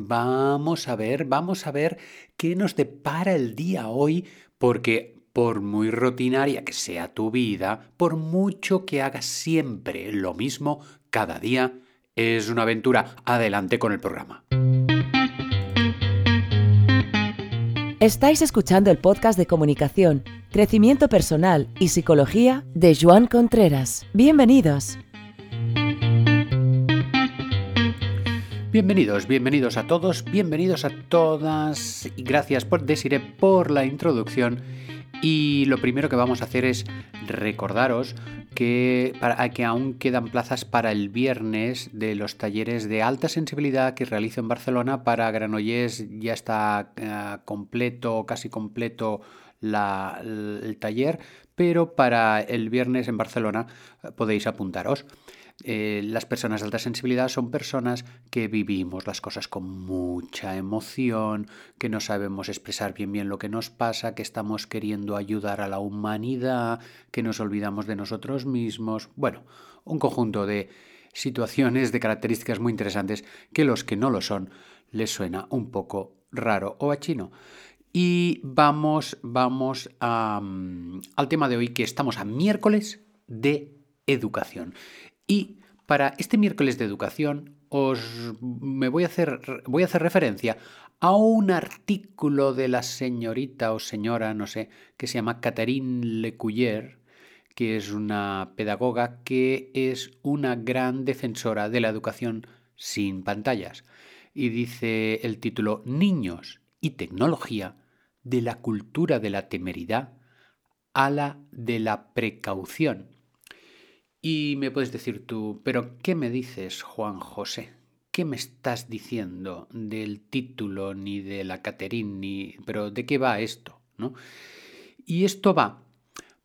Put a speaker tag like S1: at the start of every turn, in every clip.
S1: Vamos a ver, vamos a ver qué nos depara el día hoy, porque por muy rutinaria que sea tu vida, por mucho que hagas siempre lo mismo cada día, es una aventura. Adelante con el programa.
S2: Estáis escuchando el podcast de comunicación, crecimiento personal y psicología de Joan Contreras. Bienvenidos.
S1: Bienvenidos, bienvenidos a todos, bienvenidos a todas gracias por Desiree por la introducción. Y lo primero que vamos a hacer es recordaros que, para, que aún quedan plazas para el viernes de los talleres de alta sensibilidad que realizo en Barcelona. Para Granollers ya está uh, completo, casi completo el taller, pero para el viernes en Barcelona uh, podéis apuntaros. Eh, las personas de alta sensibilidad son personas que vivimos las cosas con mucha emoción, que no sabemos expresar bien bien lo que nos pasa, que estamos queriendo ayudar a la humanidad, que nos olvidamos de nosotros mismos. Bueno, un conjunto de situaciones de características muy interesantes que los que no lo son les suena un poco raro o a. Y vamos, vamos um, al tema de hoy que estamos a miércoles de educación. Y para este miércoles de educación os me voy a hacer voy a hacer referencia a un artículo de la señorita o señora, no sé, que se llama Catherine Lecuyer, que es una pedagoga que es una gran defensora de la educación sin pantallas. Y dice el título Niños y tecnología de la cultura de la temeridad a la de la precaución. Y me puedes decir tú, pero ¿qué me dices, Juan José? ¿Qué me estás diciendo del título ni de la Caterín ni pero de qué va esto, ¿no? Y esto va,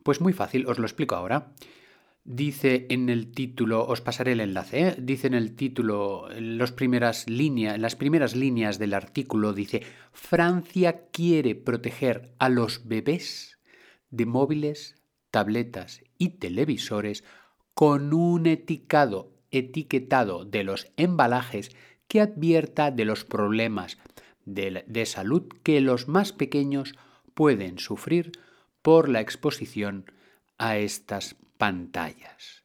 S1: pues muy fácil, os lo explico ahora. Dice en el título, os pasaré el enlace, ¿eh? dice en el título, en, las primeras líneas, las primeras líneas del artículo, dice, Francia quiere proteger a los bebés de móviles, tabletas y televisores con un etiquetado, etiquetado de los embalajes que advierta de los problemas de, de salud que los más pequeños pueden sufrir por la exposición a estas pantallas.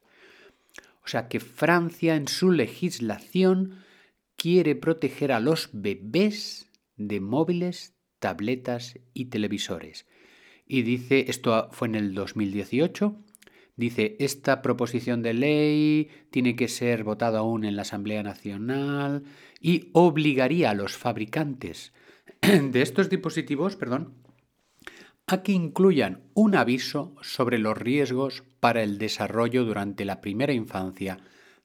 S1: O sea que Francia en su legislación quiere proteger a los bebés de móviles, tabletas y televisores. Y dice, esto fue en el 2018, Dice, esta proposición de ley tiene que ser votada aún en la Asamblea Nacional y obligaría a los fabricantes de estos dispositivos, perdón, a que incluyan un aviso sobre los riesgos para el desarrollo durante la primera infancia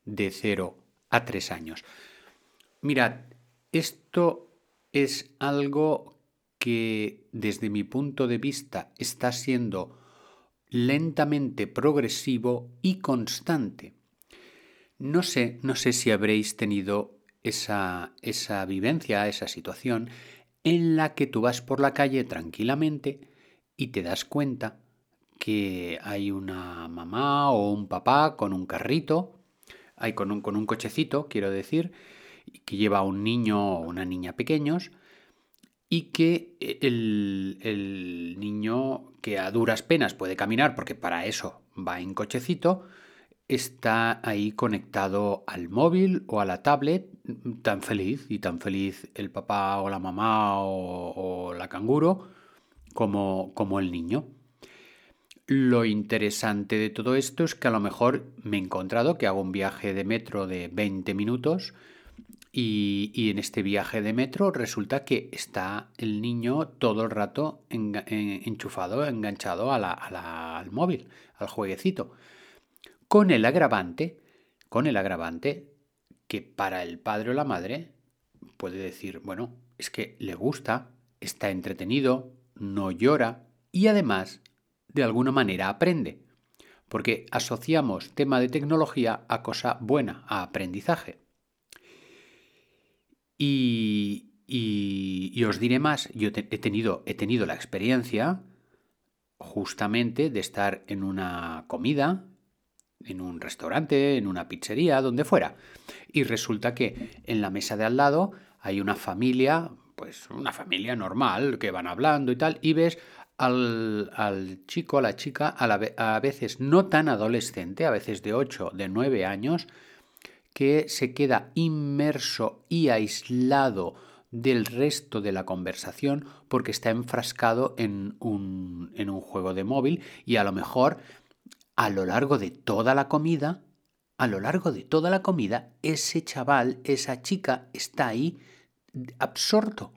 S1: de 0 a 3 años. Mirad, esto es algo que desde mi punto de vista está siendo lentamente progresivo y constante. No sé, no sé si habréis tenido esa, esa vivencia, esa situación en la que tú vas por la calle tranquilamente y te das cuenta que hay una mamá o un papá con un carrito, hay con un, con un cochecito, quiero decir, que lleva a un niño o una niña pequeños, y que el, el, niño que a duras penas puede caminar, porque para eso va en cochecito, está ahí conectado al móvil o a la tablet, tan feliz, y tan feliz el papá o la mamá o, o la canguro como, como el niño. Lo interesante de todo esto es que a lo mejor me he encontrado que hago un viaje de metro de 20 minutos y, en este viaje de metro resulta que está el niño todo el rato enchufado, enganchado al móvil, al jueguecito. Con el agravante, con el agravante que para el padre o la madre puede decir, bueno, es que le gusta, está entretenido, no llora y además de alguna manera aprende. Porque asociamos tema de tecnología a cosa buena, a aprendizaje. Y, os diré más, yo he, tenido, he tenido la experiencia justamente de estar en una comida, en un restaurante, en una pizzería, donde fuera. Y resulta que en la mesa de al lado hay una familia, pues una familia normal, que van hablando y tal, y ves al, chico, a la chica, a, a veces no tan adolescente, a veces de 8, de 9 años, que se queda inmerso y aislado del resto de la conversación porque está enfrascado en un, en un juego de móvil y a lo mejor a lo largo de toda la comida, a lo largo de toda la comida, ese chaval, esa chica está ahí absorto,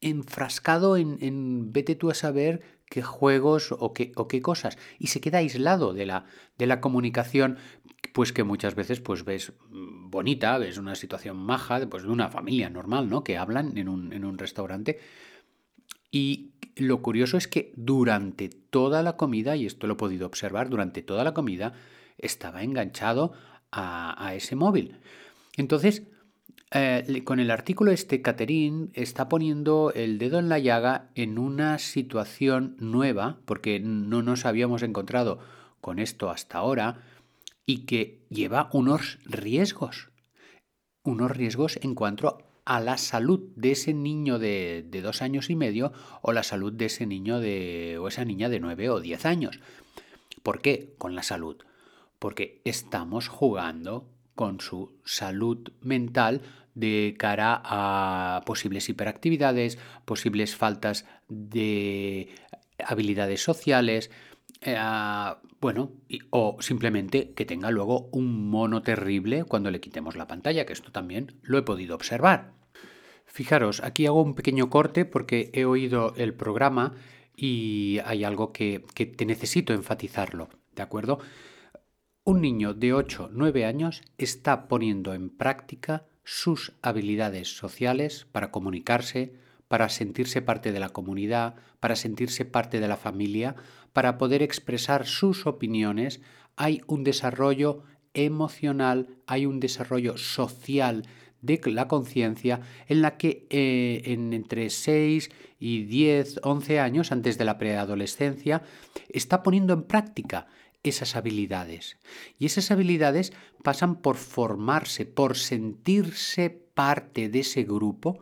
S1: enfrascado en, en vete tú a saber qué juegos o qué, o qué cosas, y se queda aislado de la, de la comunicación, pues que muchas veces pues ves bonita, ves una situación maja, pues de una familia normal, ¿no? Que hablan en un, en un restaurante. Y lo curioso es que durante toda la comida, y esto lo he podido observar, durante toda la comida estaba enganchado a, ese móvil. Entonces, eh, con el artículo este, Catherine está poniendo el dedo en la llaga en una situación nueva, porque no nos habíamos encontrado con esto hasta ahora, y que lleva unos riesgos, unos riesgos en cuanto a la salud de ese niño de, de, dos años y medio o la salud de ese niño de, o esa niña de nueve o diez años. ¿Por qué? Con la salud. Porque estamos jugando con su salud mental de cara a posibles hiperactividades, posibles faltas de habilidades sociales, eh, bueno, o simplemente que tenga luego un mono terrible cuando le quitemos la pantalla, que esto también lo he podido observar. Fijaros, aquí hago un pequeño corte porque he oído el programa y hay algo que, que te necesito enfatizarlo, ¿de acuerdo? Un niño de 8-9 años está poniendo en práctica sus habilidades sociales para comunicarse, para sentirse parte de la comunidad, para sentirse parte de la familia, para poder expresar sus opiniones, hay un desarrollo emocional, hay un desarrollo social de la conciencia en la que eh, en entre 6 y 10, 11 años antes de la preadolescencia está poniendo en práctica esas habilidades. Y esas habilidades pasan por formarse, por sentirse parte de ese grupo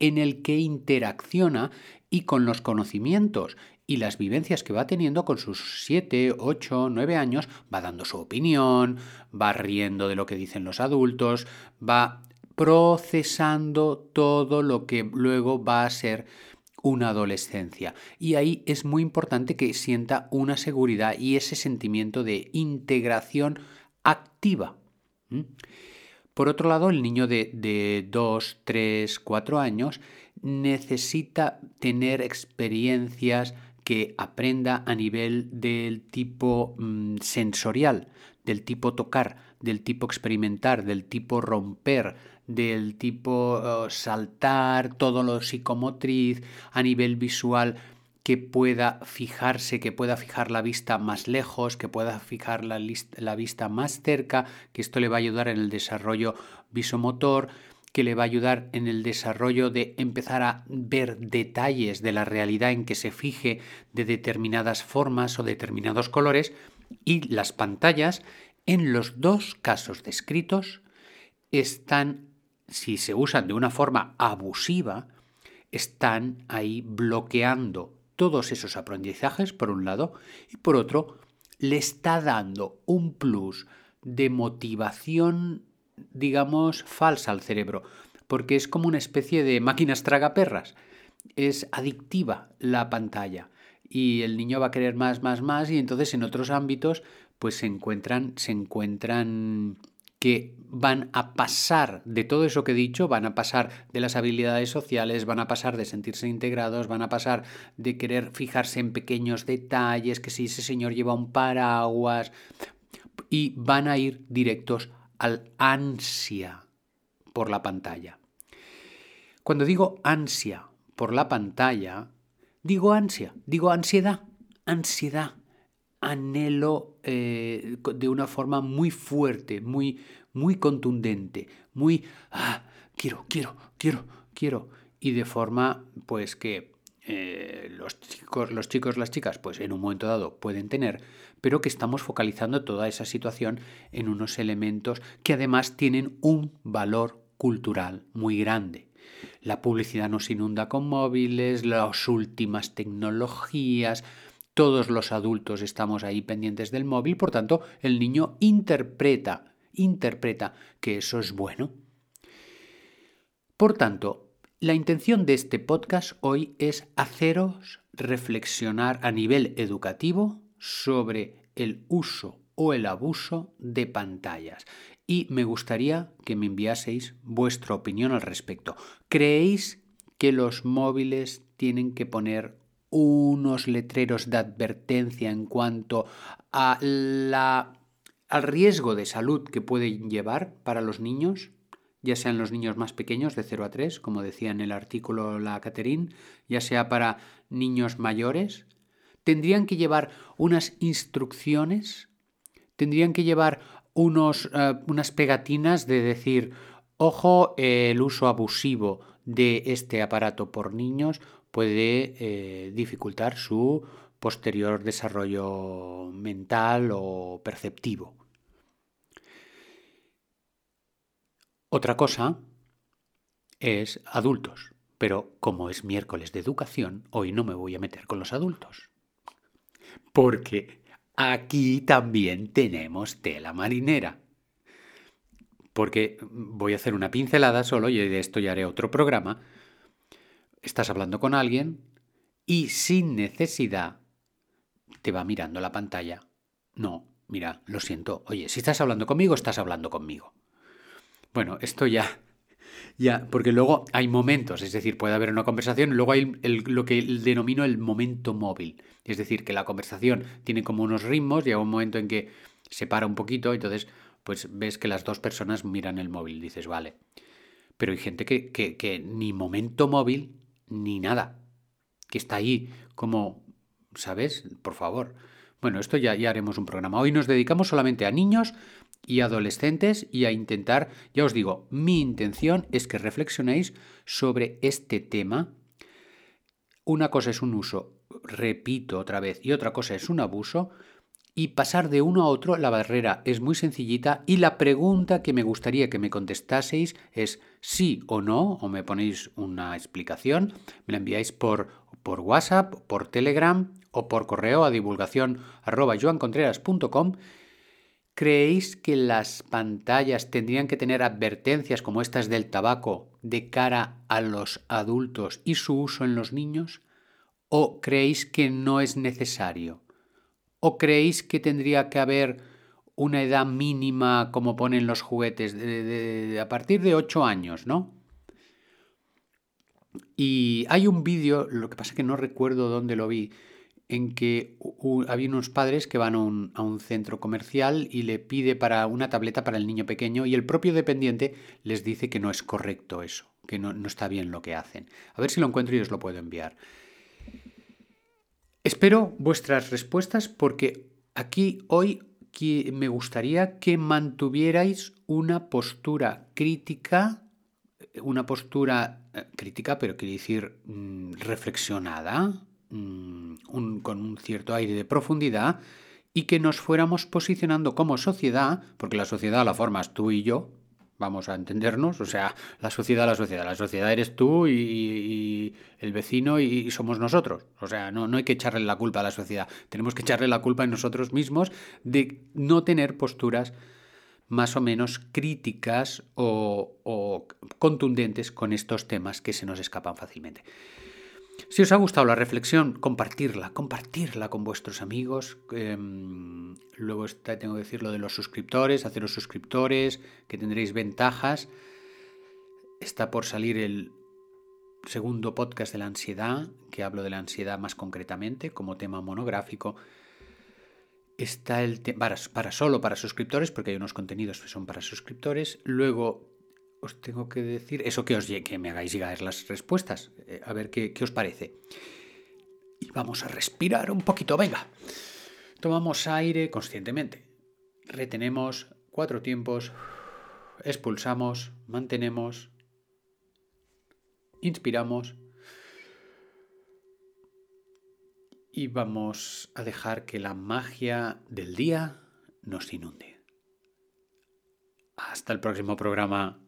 S1: en el que interacciona y con los conocimientos y las vivencias que va teniendo con sus 7, 8, 9 años, va dando su opinión, va riendo de lo que dicen los adultos, va procesando todo lo que luego va a ser una adolescencia. Y ahí es muy importante que sienta una seguridad y ese sentimiento de integración activa. Por otro lado, el niño de, de 2, 3, 4 años necesita tener experiencias que aprenda a nivel del tipo mm, sensorial, del tipo tocar, del tipo experimentar, del tipo romper, del tipo oh, saltar, todo lo psicomotriz, a nivel visual, que pueda fijarse, que pueda fijar la vista más lejos, que pueda fijar la, la vista más cerca, que esto le va a ayudar en el desarrollo visomotor, que le va a ayudar en el desarrollo de empezar a ver detalles de la realidad en que se fije de determinadas formas o determinados colores y las pantallas en los dos casos descritos están si se usan de una forma abusiva, están ahí bloqueando todos esos aprendizajes, por un lado, y por otro, le está dando un plus de motivación, digamos, falsa al cerebro, porque es como una especie de máquinas tragaperras. Es adictiva la pantalla y el niño va a querer más, más, más y entonces en otros ámbitos pues se encuentran, se encuentran que van a pasar de todo eso que he dicho, van a pasar de las habilidades sociales, van a pasar de sentirse integrados, van a pasar de querer fijarse en pequeños detalles, que si ese señor lleva un paraguas, y van a ir directos al ansia por la pantalla. Cuando digo ansia por la pantalla, digo ansia, digo ansiedad, ansiedad anhelo eh, de una forma muy fuerte, muy, muy contundente, muy, ah, quiero, quiero, quiero, quiero, y de forma pues que eh, los chicos, los chicos, las chicas, pues en un momento dado pueden tener, pero que estamos focalizando toda esa situación en unos elementos que además tienen un valor cultural muy grande. La publicidad nos inunda con móviles, las últimas tecnologías, todos los adultos estamos ahí pendientes del móvil, por tanto, el niño interpreta, interpreta que eso es bueno. Por tanto, la intención de este podcast hoy es haceros reflexionar a nivel educativo sobre el uso o el abuso de pantallas. Y me gustaría que me enviaseis vuestra opinión al respecto. ¿Creéis que los móviles tienen que poner unos letreros de advertencia en cuanto a la, al riesgo de salud que pueden llevar para los niños? ya sean los niños más pequeños de 0 a 3, como decía en el artículo la Caterine, ya sea para niños mayores, tendrían que llevar unas instrucciones tendrían que llevar unos, eh, unas pegatinas de decir, ojo, el uso abusivo de este aparato por niños puede eh, dificultar su posterior desarrollo mental o perceptivo. Otra cosa es adultos, pero como es miércoles de educación, hoy no me voy a meter con los adultos. Porque aquí también tenemos tela marinera. Porque voy a hacer una pincelada solo y de esto ya haré otro programa. Estás hablando con alguien y sin necesidad te va mirando la pantalla. No, mira, lo siento. Oye, si estás hablando conmigo, estás hablando conmigo. Bueno, esto ya ya, porque luego hay momentos, es decir, puede haber una conversación, luego hay lo que denomino el momento móvil. Es decir, que la conversación tiene como unos ritmos, llega un momento en que se para un poquito, entonces pues ves que las dos personas miran el móvil, dices, vale. Pero hay gente que, que ni momento móvil ni nada, que está ahí como, ¿sabes? Por favor. Bueno, esto ya, ya haremos un programa. Hoy nos dedicamos solamente a niños y adolescentes y a intentar, ya os digo, mi intención es que reflexionéis sobre este tema. Una cosa es un uso, repito otra vez, y otra cosa es un abuso. Y pasar de uno a otro, la barrera es muy sencillita y la pregunta que me gustaría que me contestaseis es sí o no, o me ponéis una explicación, me la enviáis por, por WhatsApp, por Telegram o por correo a divulgación joancontreras.com ¿Creéis que las pantallas tendrían que tener advertencias como estas del tabaco de cara a los adultos y su uso en los niños? ¿O creéis que no es necesario? ¿O creéis que tendría que haber una edad mínima como ponen los juguetes a partir de 8 años, ¿no? Y hay un vídeo, lo que pasa es que no recuerdo dónde lo vi, en que había unos padres que van a un, centro comercial y le pide para una tableta para el niño pequeño y el propio dependiente les dice que no es correcto eso, que no, no está bien lo que hacen. A ver si lo encuentro y os lo puedo enviar. Espero vuestras respuestas porque aquí hoy me gustaría que mantuvierais una postura crítica, una postura eh, crítica, pero quiere decir mm, reflexionada, Mm, con un cierto aire de profundidad y que nos fuéramos posicionando como sociedad, porque la sociedad la formas tú y yo, vamos a entendernos, o sea, la sociedad, la sociedad, la sociedad eres tú y, el vecino y, somos nosotros, o sea, no, no hay que echarle la culpa a la sociedad, tenemos que echarle la culpa a nosotros mismos de no tener posturas más o menos críticas o contundentes con estos temas que se nos escapan fácilmente. Si os ha gustado la reflexión, compartirla, compartirla con vuestros amigos. Em, luego está, tengo que decir lo de los suscriptores, haceros suscriptores, que tendréis ventajas. Está por salir el segundo podcast de la ansiedad, que hablo de la ansiedad más concretamente como tema monográfico. Está el para, para solo para suscriptores, porque hay unos contenidos que son para suscriptores. Luego os tengo que decir eso que os que me hagáis llegar las respuestas, eh, a ver qué, qué os parece. Y vamos a respirar un poquito, venga. Tomamos aire conscientemente. Retenemos cuatro tiempos. Expulsamos, mantenemos. Inspiramos. Y vamos a dejar que la magia del día nos inunde. Hasta el próximo programa.